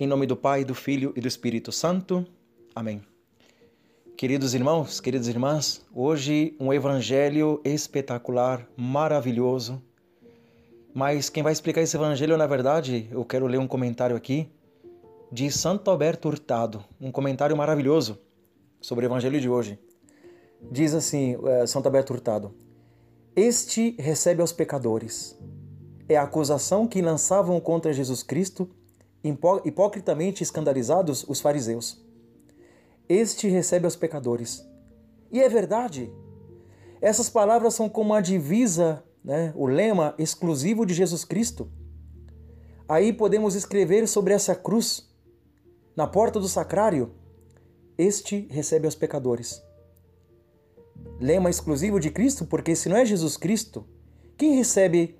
Em nome do Pai, do Filho e do Espírito Santo. Amém. Queridos irmãos, queridas irmãs, hoje um evangelho espetacular, maravilhoso. Mas quem vai explicar esse evangelho, na verdade, eu quero ler um comentário aqui de Santo Alberto Hurtado, um comentário maravilhoso sobre o evangelho de hoje. Diz assim, eh, Santo Alberto Hurtado: Este recebe aos pecadores. É a acusação que lançavam contra Jesus Cristo hipocritamente escandalizados os fariseus. Este recebe aos pecadores. E é verdade. Essas palavras são como a divisa, né, o lema exclusivo de Jesus Cristo. Aí podemos escrever sobre essa cruz, na porta do sacrário: Este recebe aos pecadores. Lema exclusivo de Cristo, porque se não é Jesus Cristo, quem recebe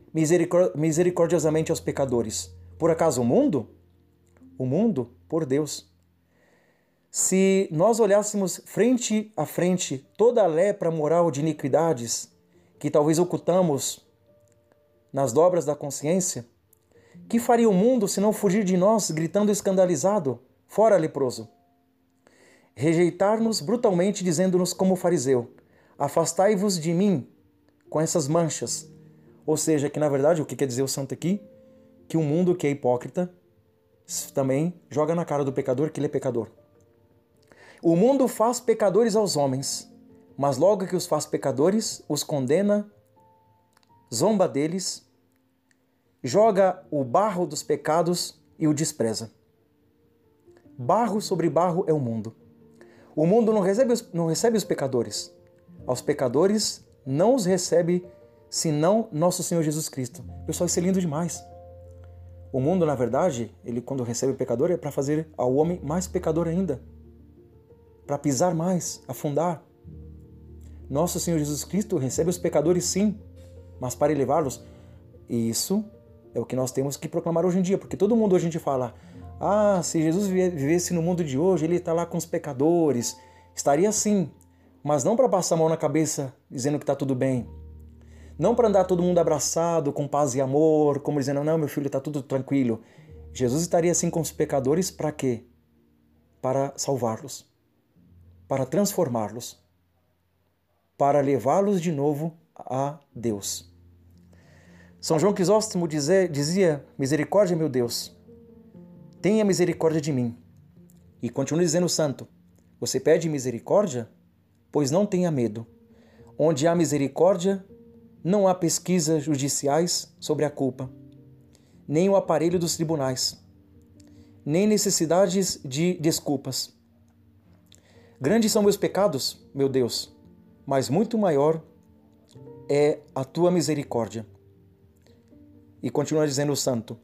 misericordiosamente aos pecadores? Por acaso o mundo? O mundo por Deus. Se nós olhássemos frente a frente toda a lepra moral de iniquidades que talvez ocultamos nas dobras da consciência, que faria o mundo se não fugir de nós gritando escandalizado, fora leproso? Rejeitar-nos brutalmente, dizendo-nos como fariseu: Afastai-vos de mim com essas manchas. Ou seja, que na verdade o que quer dizer o santo aqui? Que o mundo que é hipócrita também joga na cara do pecador que ele é pecador. O mundo faz pecadores aos homens, mas logo que os faz pecadores, os condena, zomba deles, joga o barro dos pecados e o despreza. Barro sobre barro é o mundo. O mundo não recebe os, não recebe os pecadores. Aos pecadores não os recebe senão nosso Senhor Jesus Cristo. Pessoal, isso é lindo demais. O mundo, na verdade, ele quando recebe o pecador é para fazer ao homem mais pecador ainda, para pisar mais, afundar. Nosso Senhor Jesus Cristo recebe os pecadores sim, mas para elevá-los. E isso é o que nós temos que proclamar hoje em dia, porque todo mundo hoje a gente fala: ah, se Jesus vivesse no mundo de hoje, ele está lá com os pecadores. Estaria sim, mas não para passar a mão na cabeça dizendo que está tudo bem, não para andar todo mundo abraçado, com paz e amor, como dizendo, não, meu filho, está tudo tranquilo. Jesus estaria assim com os pecadores para quê? Para salvá-los, para transformá-los, para levá-los de novo a Deus. São João Crisóstomo dizia, Misericórdia, meu Deus, tenha misericórdia de mim. E continua dizendo o santo: Você pede misericórdia? Pois não tenha medo. Onde há misericórdia, não há pesquisas judiciais sobre a culpa, nem o aparelho dos tribunais, nem necessidades de desculpas. Grandes são meus pecados, meu Deus, mas muito maior é a tua misericórdia. E continua dizendo o santo: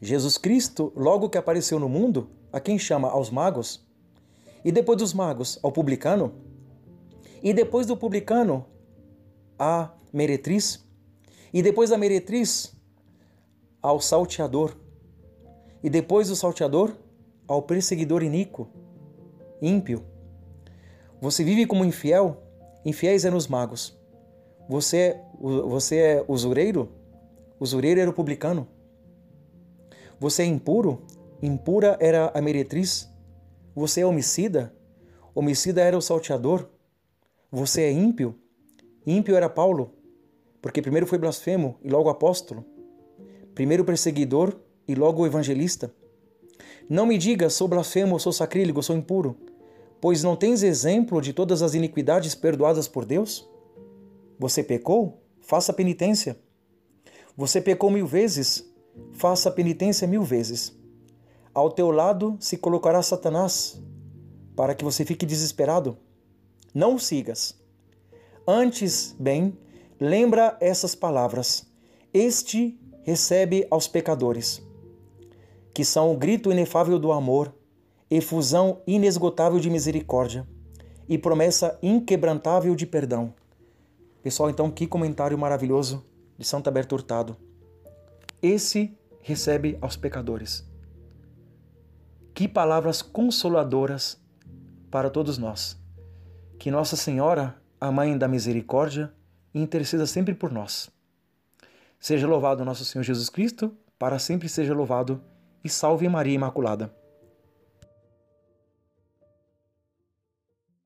Jesus Cristo, logo que apareceu no mundo, a quem chama aos magos, e depois dos magos ao publicano, e depois do publicano a meretriz, e depois da meretriz ao salteador, e depois do salteador ao perseguidor iníquo, ímpio. Você vive como infiel? Infiéis eram os magos. Você, é você é usureiro? Usureiro era o publicano. Você é impuro? Impura era a meretriz. Você é homicida? Homicida era o salteador. Você é ímpio? Ímpio era Paulo, porque primeiro foi blasfemo e logo apóstolo, primeiro perseguidor e logo evangelista. Não me digas, sou blasfemo, sou sacrílego, sou impuro, pois não tens exemplo de todas as iniquidades perdoadas por Deus? Você pecou? Faça penitência. Você pecou mil vezes? Faça penitência mil vezes. Ao teu lado se colocará Satanás, para que você fique desesperado. Não o sigas Antes, bem, lembra essas palavras: Este recebe aos pecadores, que são o grito inefável do amor, efusão inesgotável de misericórdia e promessa inquebrantável de perdão. Pessoal, então, que comentário maravilhoso de Santo Alberto Hurtado. Esse recebe aos pecadores. Que palavras consoladoras para todos nós. Que Nossa Senhora a Mãe da Misericórdia, interceda sempre por nós. Seja louvado nosso Senhor Jesus Cristo, para sempre seja louvado e salve Maria Imaculada.